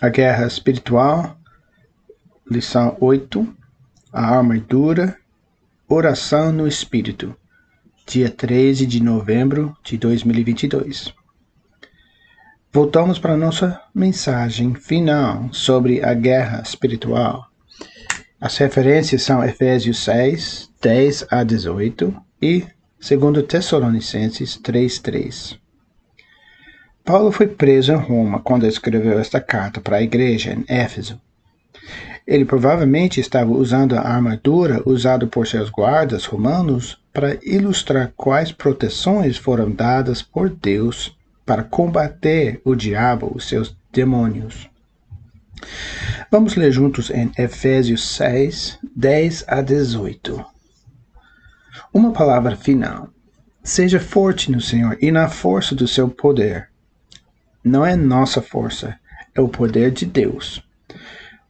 a guerra espiritual, lição 8, a armadura, oração no espírito, dia 13 de novembro de 2022. Voltamos para nossa mensagem final sobre a guerra espiritual. As referências são Efésios 6, 10 a 18 e 2 Tessalonicenses 3, 3. Paulo foi preso em Roma quando escreveu esta carta para a igreja em Éfeso. Ele provavelmente estava usando a armadura usada por seus guardas romanos para ilustrar quais proteções foram dadas por Deus para combater o diabo, os seus demônios. Vamos ler juntos em Efésios 6, 10 a 18. Uma palavra final. Seja forte no Senhor e na força do seu poder não é nossa força, é o poder de Deus.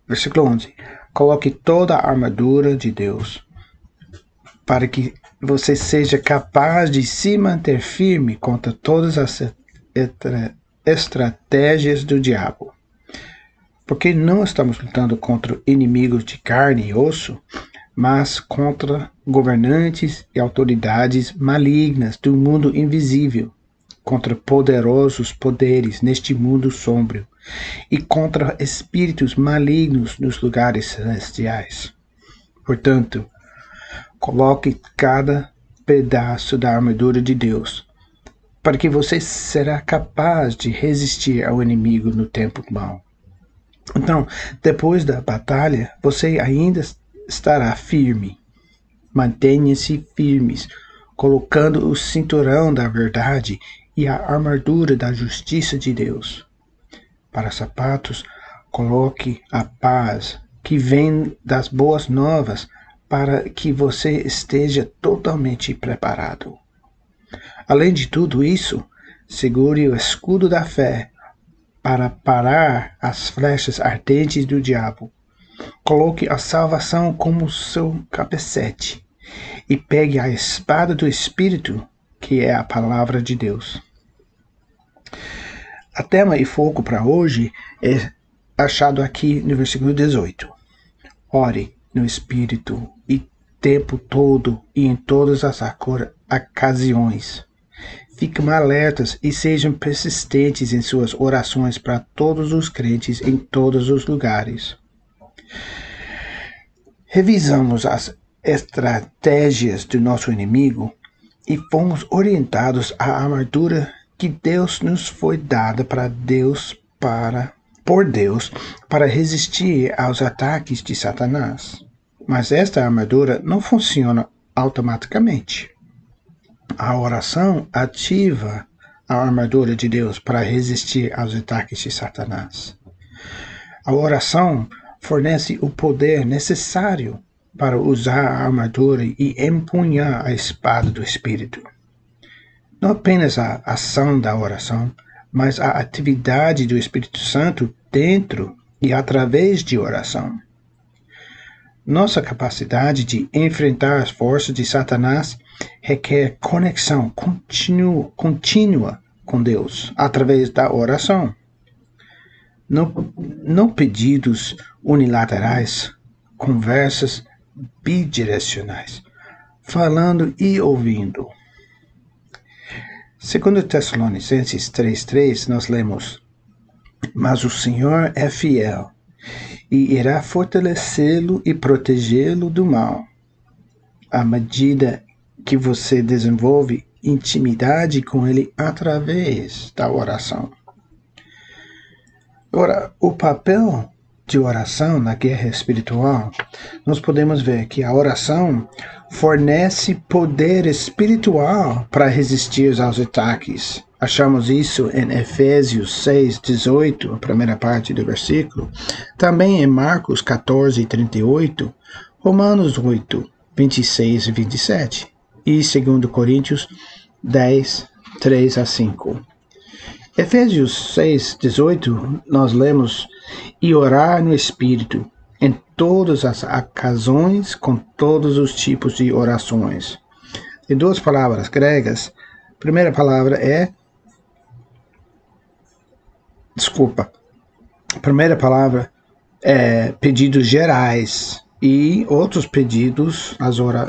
Versículo 11. Coloque toda a armadura de Deus para que você seja capaz de se manter firme contra todas as estratégias do diabo. Porque não estamos lutando contra inimigos de carne e osso, mas contra governantes e autoridades malignas do mundo invisível, contra poderosos poderes neste mundo sombrio e contra espíritos malignos nos lugares celestiais. Portanto, coloque cada pedaço da armadura de Deus, para que você será capaz de resistir ao inimigo no tempo mau. Então, depois da batalha, você ainda estará firme. Mantenha-se firmes, colocando o cinturão da verdade e a armadura da justiça de Deus. Para sapatos, coloque a paz que vem das boas novas para que você esteja totalmente preparado. Além de tudo isso, segure o escudo da fé para parar as flechas ardentes do diabo. Coloque a salvação como seu capacete e pegue a espada do Espírito, que é a palavra de Deus. A tema e foco para hoje é achado aqui no versículo 18. Ore no Espírito e tempo todo e em todas as ocasiões. Fiquem alertas e sejam persistentes em suas orações para todos os crentes em todos os lugares. Revisamos as estratégias do nosso inimigo e fomos orientados à armadura que Deus nos foi dada para Deus para por Deus para resistir aos ataques de Satanás. Mas esta armadura não funciona automaticamente. A oração ativa a armadura de Deus para resistir aos ataques de Satanás. A oração fornece o poder necessário para usar a armadura e empunhar a espada do Espírito. Não apenas a ação da oração, mas a atividade do Espírito Santo dentro e através de oração. Nossa capacidade de enfrentar as forças de Satanás requer conexão continua, contínua com Deus através da oração. Não, não pedidos unilaterais, conversas bidirecionais, falando e ouvindo. Segundo Tessalonicenses 3:3, nós lemos: Mas o Senhor é fiel e irá fortalecê-lo e protegê-lo do mal. À medida que você desenvolve intimidade com ele através da oração. Agora, o papel de oração na guerra espiritual, nós podemos ver que a oração fornece poder espiritual para resistir aos ataques. Achamos isso em Efésios 6, 18, a primeira parte do versículo. Também em Marcos 14, 38, Romanos 8, 26 e 27. E 2 Coríntios 10, 3 a 5. Efésios 6, 18, nós lemos: E orar no Espírito, em todas as ocasiões, com todos os tipos de orações. Tem duas palavras gregas. A primeira palavra é. Desculpa. primeira palavra é pedidos gerais e outros pedidos, as ora,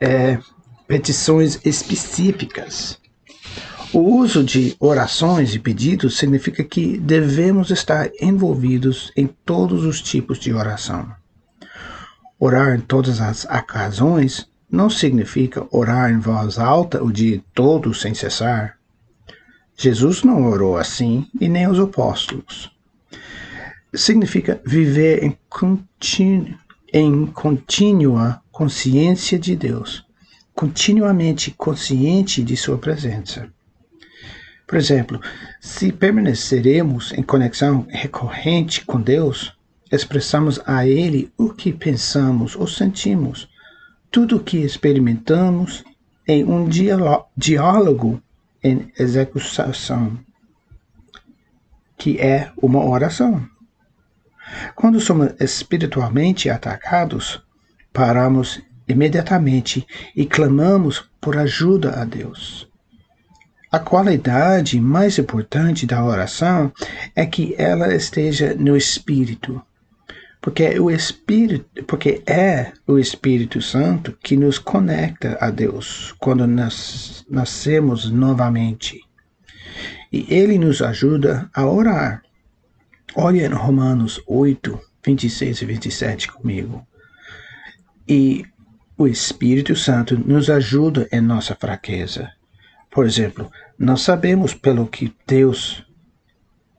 é, petições específicas. O uso de orações e pedidos significa que devemos estar envolvidos em todos os tipos de oração. Orar em todas as ocasiões não significa orar em voz alta o dia todo sem cessar. Jesus não orou assim e nem os apóstolos. Significa viver em, continu, em contínua consciência de Deus, continuamente consciente de Sua presença. Por exemplo, se permaneceremos em conexão recorrente com Deus, expressamos a Ele o que pensamos ou sentimos, tudo o que experimentamos em um diálogo em execução, que é uma oração. Quando somos espiritualmente atacados, paramos imediatamente e clamamos por ajuda a Deus. A qualidade mais importante da oração é que ela esteja no espírito, porque o espírito, porque é o Espírito Santo que nos conecta a Deus quando nós nascemos novamente. E ele nos ajuda a orar. Olha em Romanos 8, 26 e 27 comigo. E o Espírito Santo nos ajuda em nossa fraqueza. Por exemplo, nós sabemos pelo que Deus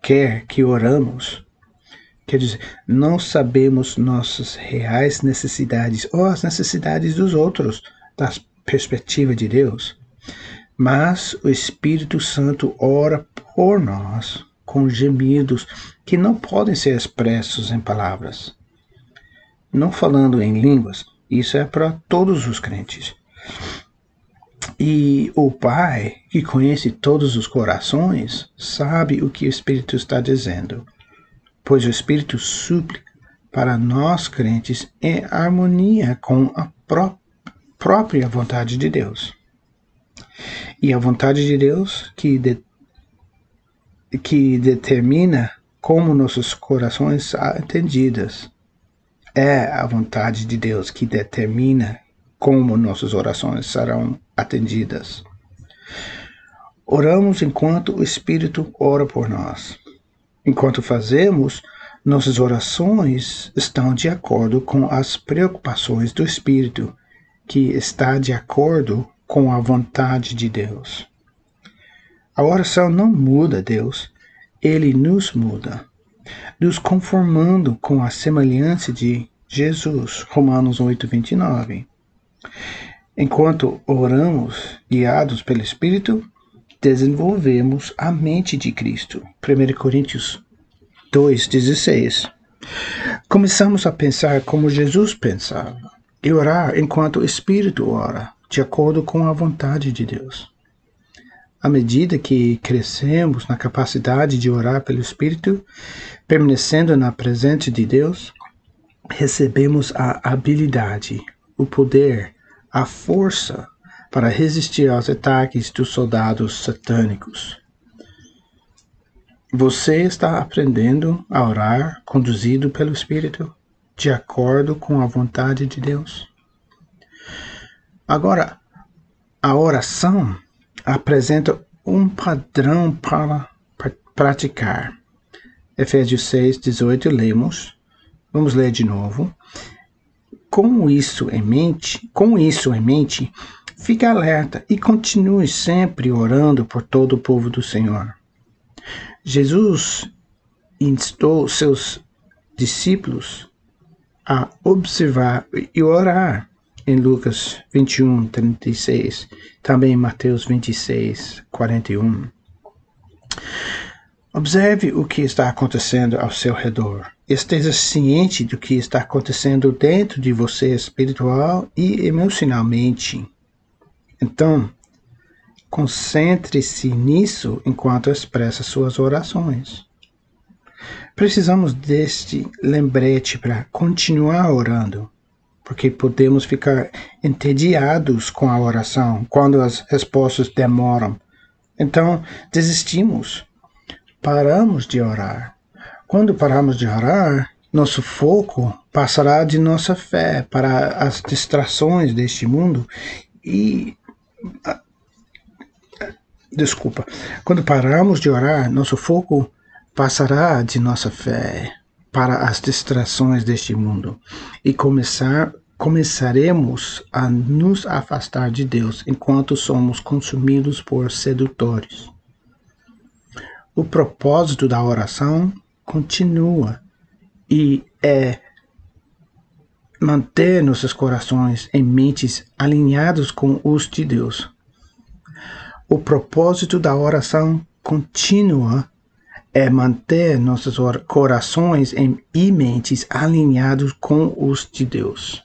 quer que oramos. Quer dizer, não sabemos nossas reais necessidades ou as necessidades dos outros, da perspectiva de Deus. Mas o Espírito Santo ora por nós com gemidos que não podem ser expressos em palavras. Não falando em línguas, isso é para todos os crentes. E o Pai, que conhece todos os corações, sabe o que o Espírito está dizendo, pois o Espírito suplica para nós crentes em harmonia com a pró própria vontade de Deus. E a vontade de Deus que de que determina como nossos corações são atendidas. É a vontade de Deus que determina como nossas orações serão atendidas. Oramos enquanto o Espírito ora por nós. Enquanto fazemos, nossas orações estão de acordo com as preocupações do Espírito, que está de acordo com a vontade de Deus. A oração não muda Deus, ele nos muda, nos conformando com a semelhança de Jesus. Romanos 8, 29. Enquanto oramos, guiados pelo Espírito, desenvolvemos a mente de Cristo. 1 Coríntios 2,16. Começamos a pensar como Jesus pensava e orar enquanto o Espírito ora, de acordo com a vontade de Deus. À medida que crescemos na capacidade de orar pelo Espírito, permanecendo na presença de Deus, recebemos a habilidade, o poder, a força para resistir aos ataques dos soldados satânicos. Você está aprendendo a orar conduzido pelo Espírito, de acordo com a vontade de Deus? Agora, a oração apresenta um padrão para praticar. Efésios 6, 18, lemos. Vamos ler de novo. Com isso em mente, com isso em mente, fique alerta e continue sempre orando por todo o povo do Senhor. Jesus instou seus discípulos a observar e orar em Lucas 21, 36, também em Mateus 26, 41. Observe o que está acontecendo ao seu redor. Esteja ciente do que está acontecendo dentro de você espiritual e emocionalmente. Então, concentre-se nisso enquanto expressa suas orações. Precisamos deste lembrete para continuar orando porque podemos ficar entediados com a oração quando as respostas demoram. Então, desistimos, paramos de orar. Quando paramos de orar, nosso foco passará de nossa fé para as distrações deste mundo e. Desculpa. Quando paramos de orar, nosso foco passará de nossa fé para as distrações deste mundo e começar começaremos a nos afastar de Deus enquanto somos consumidos por sedutores. O propósito da oração continua e é manter nossos corações e mentes alinhados com os de Deus. O propósito da oração contínua é manter nossos corações e mentes alinhados com os de Deus.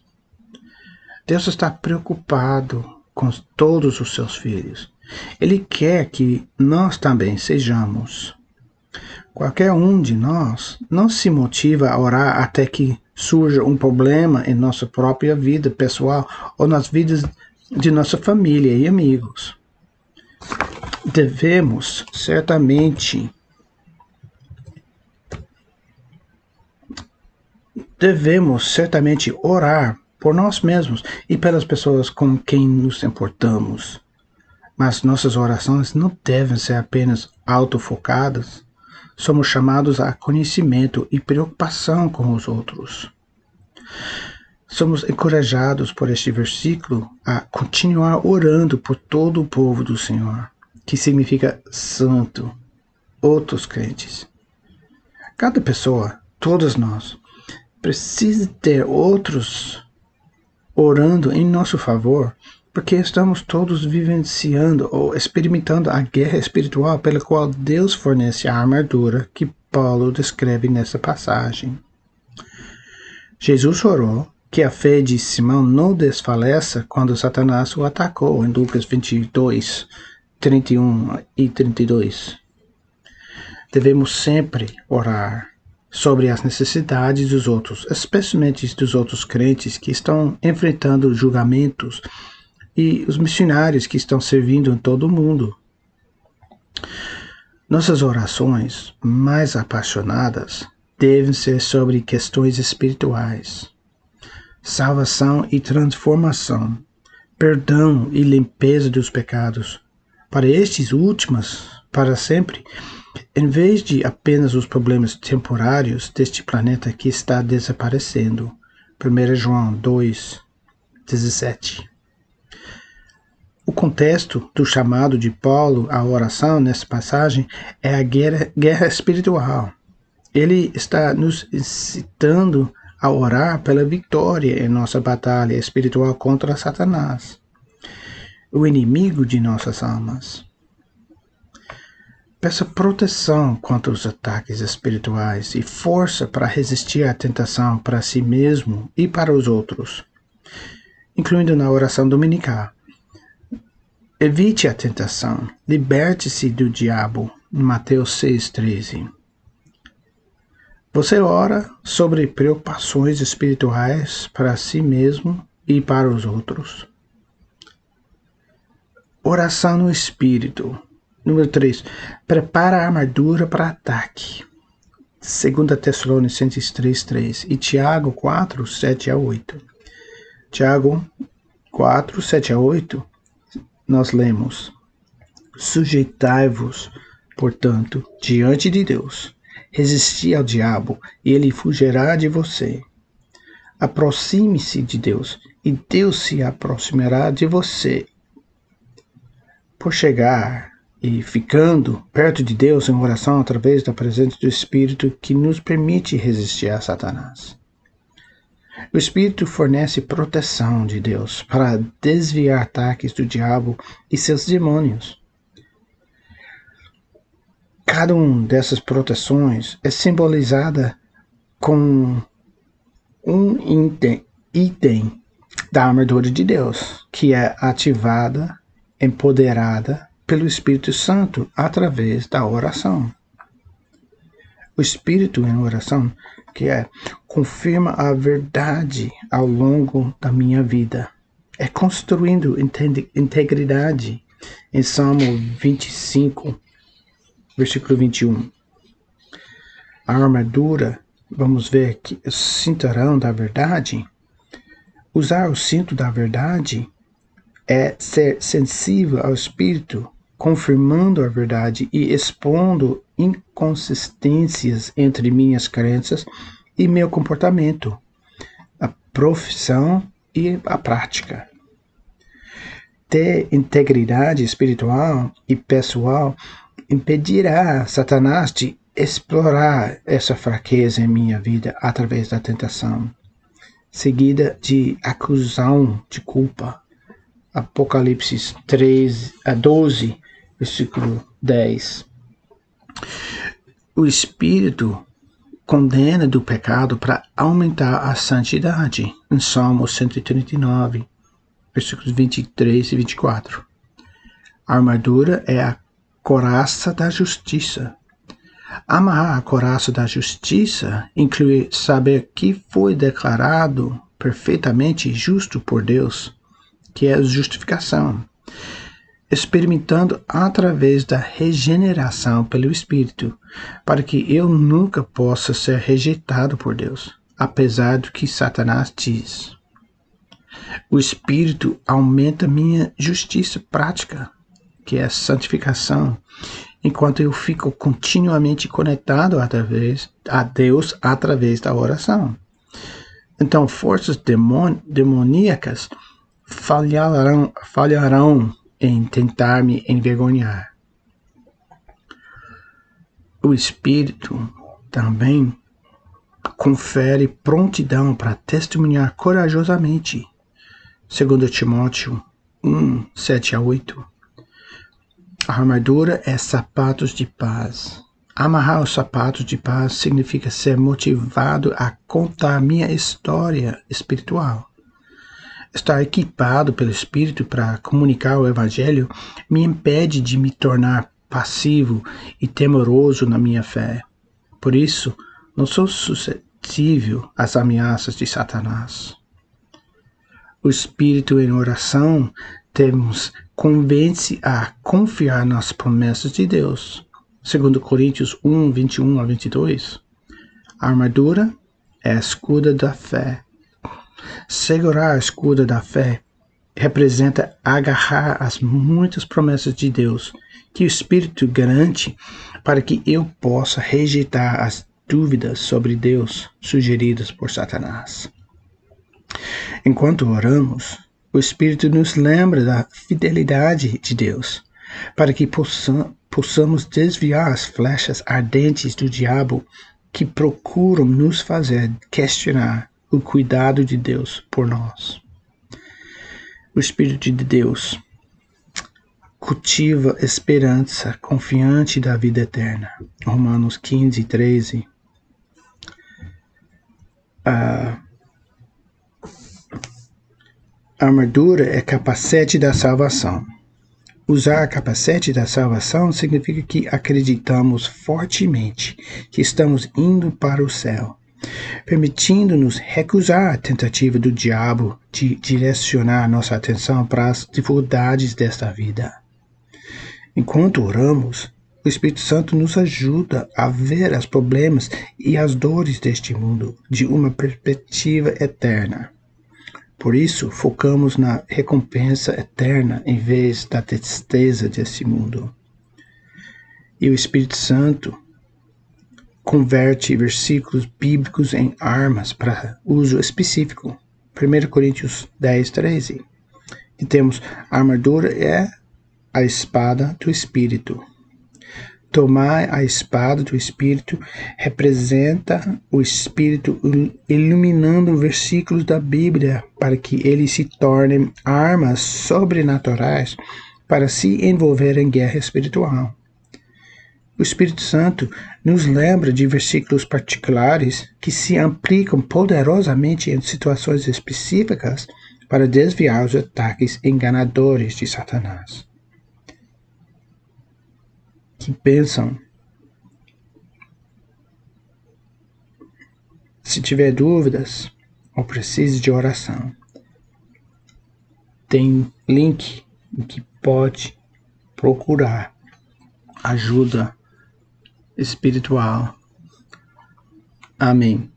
Deus está preocupado com todos os seus filhos. Ele quer que nós também sejamos. Qualquer um de nós não se motiva a orar até que surja um problema em nossa própria vida pessoal ou nas vidas de nossa família e amigos. Devemos certamente devemos certamente orar por nós mesmos e pelas pessoas com quem nos importamos. Mas nossas orações não devem ser apenas autofocadas. Somos chamados a conhecimento e preocupação com os outros. Somos encorajados por este versículo a continuar orando por todo o povo do Senhor, que significa santo, outros crentes. Cada pessoa, todos nós, precisa ter outros orando em nosso favor, porque estamos todos vivenciando ou experimentando a guerra espiritual pela qual Deus fornece a armadura que Paulo descreve nessa passagem. Jesus orou que a fé de Simão não desfaleça quando Satanás o atacou, em Lucas 22, 31 e 32. Devemos sempre orar sobre as necessidades dos outros, especialmente dos outros crentes que estão enfrentando julgamentos e os missionários que estão servindo em todo o mundo. Nossas orações mais apaixonadas devem ser sobre questões espirituais, salvação e transformação, perdão e limpeza dos pecados. Para estes últimos, para sempre, em vez de apenas os problemas temporários deste planeta que está desaparecendo. 1 João 2, 17. O contexto do chamado de Paulo à oração nessa passagem é a guerra, guerra espiritual. Ele está nos incitando a orar pela vitória em nossa batalha espiritual contra Satanás, o inimigo de nossas almas. Peça proteção contra os ataques espirituais e força para resistir à tentação para si mesmo e para os outros, incluindo na oração dominical. Evite a tentação, liberte-se do diabo, Mateus 6,13. Você ora sobre preocupações espirituais para si mesmo e para os outros. Oração no Espírito Número 3. Prepara a armadura para ataque. 2 Tessalonicenses 3, 3. E Tiago 4, 7 a 8. Tiago 4, 7 a 8, nós lemos: Sujeitai-vos, portanto, diante de Deus. Resisti ao diabo, e ele fugirá de você. Aproxime-se de Deus, e Deus se aproximará de você. Por chegar e ficando perto de Deus em oração através da presença do Espírito que nos permite resistir a Satanás. O Espírito fornece proteção de Deus para desviar ataques do diabo e seus demônios. Cada uma dessas proteções é simbolizada com um item, da armadura de Deus, que é ativada, empoderada pelo Espírito Santo através da oração. O Espírito em oração, que é confirma a verdade ao longo da minha vida, é construindo integridade em Salmo 25, versículo 21. a armadura, vamos ver aqui, o cinturão da verdade. Usar o cinto da verdade é ser sensível ao Espírito, confirmando a verdade e expondo inconsistências entre minhas crenças e meu comportamento, a profissão e a prática. Ter integridade espiritual e pessoal impedirá Satanás de explorar essa fraqueza em minha vida através da tentação, seguida de acusão de culpa. Apocalipse 13 a 12, versículo 10. O Espírito condena do pecado para aumentar a santidade, em Salmo 139, versículos 23 e 24. A armadura é a coraça da justiça. Amarrar a coraça da justiça inclui saber que foi declarado perfeitamente justo por Deus, que é justificação, experimentando através da regeneração pelo Espírito, para que eu nunca possa ser rejeitado por Deus, apesar do que Satanás diz. O Espírito aumenta minha justiça prática que é a santificação, enquanto eu fico continuamente conectado através a Deus através da oração. Então, forças demon, demoníacas falharão, falharão em tentar me envergonhar. O Espírito também confere prontidão para testemunhar corajosamente. Segundo Timóteo 1, 7 a 8. A armadura é sapatos de paz. Amarrar os sapatos de paz significa ser motivado a contar minha história espiritual. Estar equipado pelo Espírito para comunicar o Evangelho me impede de me tornar passivo e temoroso na minha fé. Por isso, não sou suscetível às ameaças de Satanás. O Espírito em oração temos convence a confiar nas promessas de Deus. Segundo Coríntios 1, 21 a 22, a armadura é a escuda da fé. Segurar a escuda da fé representa agarrar as muitas promessas de Deus que o Espírito garante para que eu possa rejeitar as dúvidas sobre Deus sugeridas por Satanás. Enquanto oramos, o Espírito nos lembra da fidelidade de Deus, para que possamos desviar as flechas ardentes do diabo que procuram nos fazer questionar o cuidado de Deus por nós. O Espírito de Deus cultiva esperança confiante da vida eterna. Romanos 15, 13. Uh, a armadura é capacete da salvação. Usar capacete da salvação significa que acreditamos fortemente que estamos indo para o céu, permitindo-nos recusar a tentativa do diabo de direcionar nossa atenção para as dificuldades desta vida. Enquanto oramos, o Espírito Santo nos ajuda a ver os problemas e as dores deste mundo de uma perspectiva eterna. Por isso, focamos na recompensa eterna em vez da tristeza desse mundo. E o Espírito Santo converte versículos bíblicos em armas para uso específico. 1 Coríntios 10, 13. E temos a armadura é a espada do Espírito. Tomar a espada do Espírito representa o Espírito iluminando versículos da Bíblia para que eles se tornem armas sobrenaturais para se envolver em guerra espiritual. O Espírito Santo nos lembra de versículos particulares que se aplicam poderosamente em situações específicas para desviar os ataques enganadores de Satanás que pensam. Se tiver dúvidas ou precise de oração, tem link em que pode procurar ajuda espiritual. Amém.